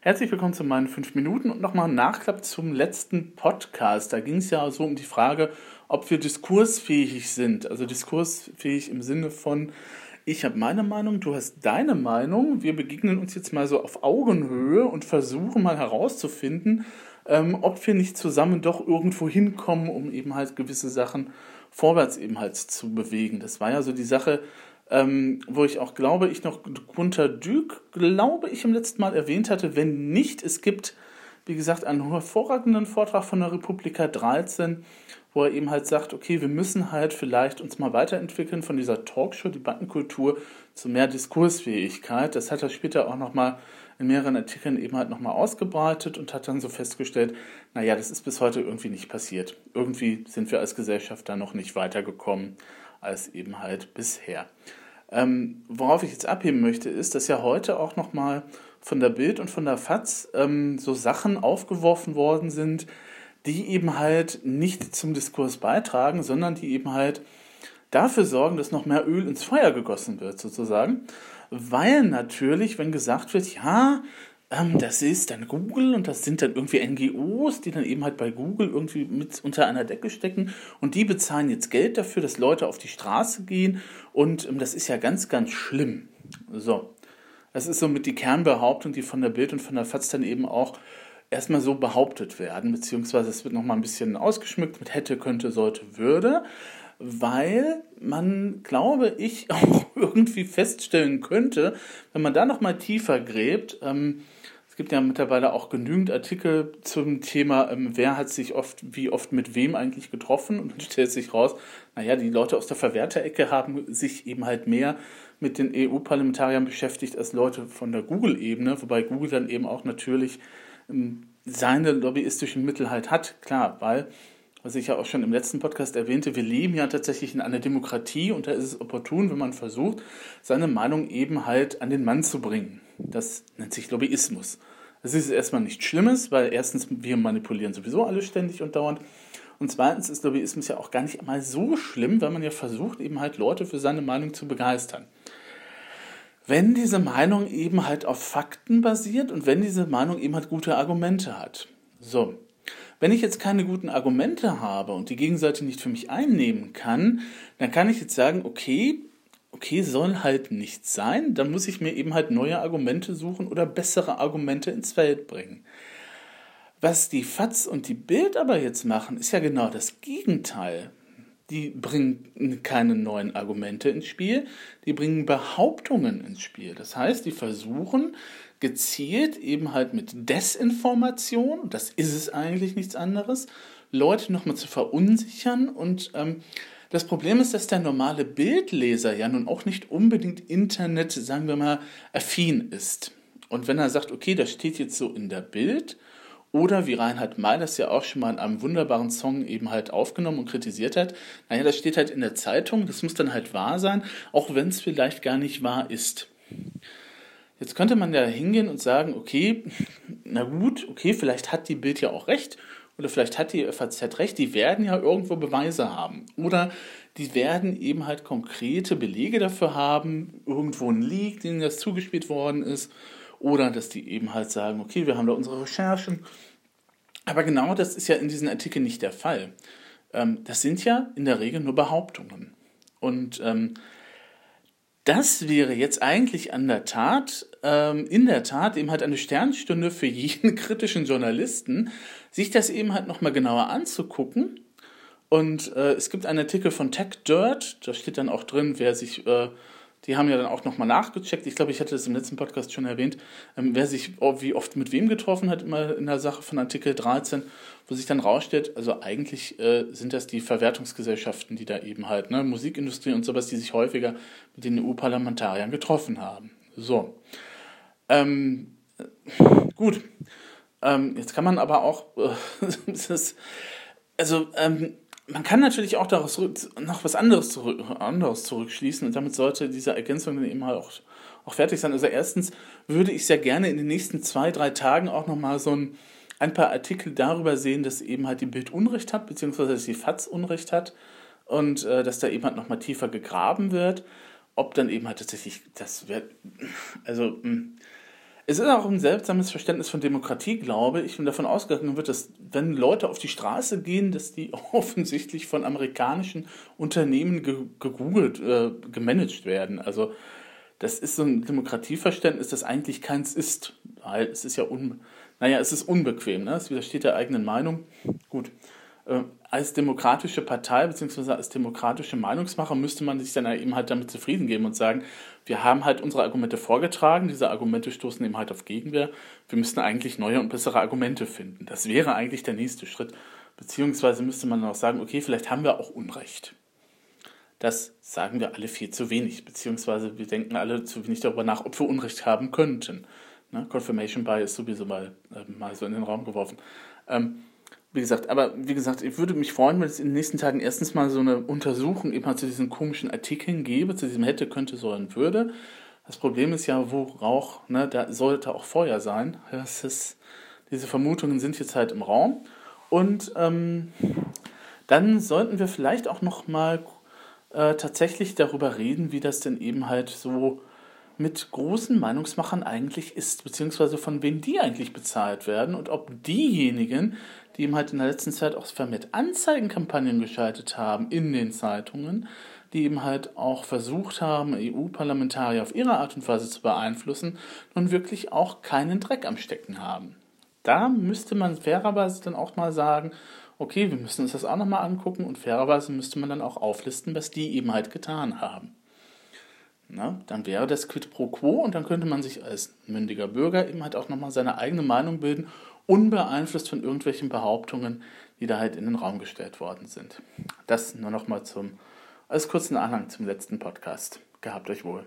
Herzlich willkommen zu meinen fünf Minuten und nochmal ein Nachklapp zum letzten Podcast. Da ging es ja so um die Frage, ob wir diskursfähig sind. Also diskursfähig im Sinne von, ich habe meine Meinung, du hast deine Meinung. Wir begegnen uns jetzt mal so auf Augenhöhe und versuchen mal herauszufinden, ähm, ob wir nicht zusammen doch irgendwo hinkommen, um eben halt gewisse Sachen vorwärts eben halt zu bewegen. Das war ja so die Sache, ähm, wo ich auch glaube, ich noch Gunter Dück, glaube ich, im letzten Mal erwähnt hatte. Wenn nicht, es gibt, wie gesagt, einen hervorragenden Vortrag von der Republika 13, wo er eben halt sagt, okay, wir müssen halt vielleicht uns mal weiterentwickeln von dieser Talkshow-Debattenkultur zu mehr Diskursfähigkeit. Das hat er später auch nochmal in mehreren Artikeln eben halt nochmal ausgebreitet und hat dann so festgestellt, naja, das ist bis heute irgendwie nicht passiert. Irgendwie sind wir als Gesellschaft da noch nicht weitergekommen als eben halt bisher. Ähm, worauf ich jetzt abheben möchte, ist, dass ja heute auch nochmal von der Bild und von der FAZ ähm, so Sachen aufgeworfen worden sind, die eben halt nicht zum Diskurs beitragen, sondern die eben halt dafür sorgen, dass noch mehr Öl ins Feuer gegossen wird, sozusagen. Weil natürlich, wenn gesagt wird, ja, ähm, das ist dann Google und das sind dann irgendwie NGOs, die dann eben halt bei Google irgendwie mit unter einer Decke stecken und die bezahlen jetzt Geld dafür, dass Leute auf die Straße gehen und ähm, das ist ja ganz, ganz schlimm. So. Das ist somit die Kernbehauptung, die von der Bild und von der FAZ dann eben auch erstmal so behauptet werden, beziehungsweise es wird nochmal ein bisschen ausgeschmückt mit hätte, könnte, sollte, würde weil man, glaube ich, auch irgendwie feststellen könnte, wenn man da nochmal tiefer gräbt, ähm, es gibt ja mittlerweile auch genügend Artikel zum Thema, ähm, wer hat sich oft, wie oft mit wem eigentlich getroffen und dann stellt sich raus, naja, die Leute aus der Verwerterecke haben sich eben halt mehr mit den EU-Parlamentariern beschäftigt als Leute von der Google-Ebene, wobei Google dann eben auch natürlich ähm, seine lobbyistischen Mittel halt hat, klar, weil was ich ja auch schon im letzten Podcast erwähnte, wir leben ja tatsächlich in einer Demokratie und da ist es opportun, wenn man versucht, seine Meinung eben halt an den Mann zu bringen. Das nennt sich Lobbyismus. Das ist erstmal nichts Schlimmes, weil erstens wir manipulieren sowieso alle ständig und dauernd. Und zweitens ist Lobbyismus ja auch gar nicht einmal so schlimm, weil man ja versucht, eben halt Leute für seine Meinung zu begeistern. Wenn diese Meinung eben halt auf Fakten basiert und wenn diese Meinung eben halt gute Argumente hat. So, wenn ich jetzt keine guten Argumente habe und die Gegenseite nicht für mich einnehmen kann, dann kann ich jetzt sagen, okay, okay, soll halt nicht sein, dann muss ich mir eben halt neue Argumente suchen oder bessere Argumente ins Feld bringen. Was die FATS und die Bild aber jetzt machen, ist ja genau das Gegenteil. Die bringen keine neuen Argumente ins Spiel, die bringen Behauptungen ins Spiel. Das heißt, die versuchen gezielt eben halt mit Desinformation, das ist es eigentlich nichts anderes, Leute nochmal zu verunsichern und ähm, das Problem ist, dass der normale Bildleser ja nun auch nicht unbedingt Internet, sagen wir mal, affin ist. Und wenn er sagt, okay, das steht jetzt so in der Bild, oder wie Reinhard May das ja auch schon mal in einem wunderbaren Song eben halt aufgenommen und kritisiert hat, naja, das steht halt in der Zeitung, das muss dann halt wahr sein, auch wenn es vielleicht gar nicht wahr ist. Jetzt könnte man ja hingehen und sagen, okay, na gut, okay, vielleicht hat die Bild ja auch recht oder vielleicht hat die FAZ recht, die werden ja irgendwo Beweise haben oder die werden eben halt konkrete Belege dafür haben, irgendwo ein Leak, denen das zugespielt worden ist oder dass die eben halt sagen, okay, wir haben da unsere Recherchen. Aber genau das ist ja in diesen Artikeln nicht der Fall. Ähm, das sind ja in der Regel nur Behauptungen. Und ähm, das wäre jetzt eigentlich an der Tat, ähm, in der Tat eben halt eine Sternstunde für jeden kritischen Journalisten, sich das eben halt nochmal genauer anzugucken. Und äh, es gibt einen Artikel von Tech Dirt, da steht dann auch drin, wer sich äh, die haben ja dann auch nochmal nachgecheckt. Ich glaube, ich hatte das im letzten Podcast schon erwähnt, ähm, wer sich wie oft mit wem getroffen hat, immer in der Sache von Artikel 13, wo sich dann rausstellt, also eigentlich äh, sind das die Verwertungsgesellschaften, die da eben halt, ne, Musikindustrie und sowas, die sich häufiger mit den EU-Parlamentariern getroffen haben. So. Ähm, gut. Ähm, jetzt kann man aber auch, äh, also, ähm, man kann natürlich auch daraus noch was anderes, zurück, anderes zurückschließen und damit sollte diese Ergänzung dann eben halt auch, auch fertig sein. Also erstens würde ich sehr gerne in den nächsten zwei, drei Tagen auch nochmal so ein, ein paar Artikel darüber sehen, dass eben halt die Bild Unrecht hat, beziehungsweise dass die FATS Unrecht hat und äh, dass da eben halt nochmal tiefer gegraben wird. Ob dann eben halt tatsächlich, das wird, also, mh, hm, Es ist auch ein seltsames Verständnis von Demokratie, glaube ich, und davon ausgegangen wird, dass wenn Leute auf die Straße gehen, dass die offensichtlich von amerikanischen Unternehmen gegoogelt, äh, gemanagt werden. Also das ist so ein Demokratieverständnis, das eigentlich keins ist, weil es ist ja un, naja, es ist unbequem, ne? es widersteht der eigenen Meinung. Gut, als demokratische Partei bzw. als demokratische Meinungsmacher müsste man sich dann eben halt damit zufrieden geben und sagen, wir haben halt unsere Argumente vorgetragen, diese Argumente stoßen eben halt auf Gegenwehr, wir müssten eigentlich neue und bessere Argumente finden. Das wäre eigentlich der nächste Schritt. Beziehungsweise müsste man auch sagen, okay, vielleicht haben wir auch Unrecht. Das sagen wir alle viel zu wenig, beziehungsweise wir denken alle zu wenig darüber nach, ob wir Unrecht haben könnten. Ne? Confirmation Bias sowieso mal, äh, mal so in den Raum geworfen. Ähm, wie gesagt, aber wie gesagt, ich würde mich freuen, wenn es in den nächsten Tagen erstens mal so eine Untersuchung eben zu diesen komischen Artikeln gäbe, zu diesem hätte, könnte, sollen, würde. Das Problem ist ja, wo Rauch, ne, da sollte auch Feuer sein. Das ist, diese Vermutungen sind jetzt halt im Raum. Und ähm, dann sollten wir vielleicht auch noch mal äh, tatsächlich darüber reden, wie das denn eben halt so mit großen Meinungsmachern eigentlich ist, beziehungsweise von wem die eigentlich bezahlt werden und ob diejenigen, die eben halt in der letzten Zeit auch vermehrt Anzeigenkampagnen geschaltet haben in den Zeitungen, die eben halt auch versucht haben, EU-Parlamentarier auf ihre Art und Weise zu beeinflussen, nun wirklich auch keinen Dreck am Stecken haben. Da müsste man fairerweise dann auch mal sagen, okay, wir müssen uns das auch nochmal angucken und fairerweise müsste man dann auch auflisten, was die eben halt getan haben. Na, dann wäre das Quid pro quo und dann könnte man sich als mündiger Bürger eben halt auch nochmal seine eigene Meinung bilden, unbeeinflusst von irgendwelchen Behauptungen, die da halt in den Raum gestellt worden sind. Das nur nochmal zum, als kurzen Anhang zum letzten Podcast. Gehabt euch wohl.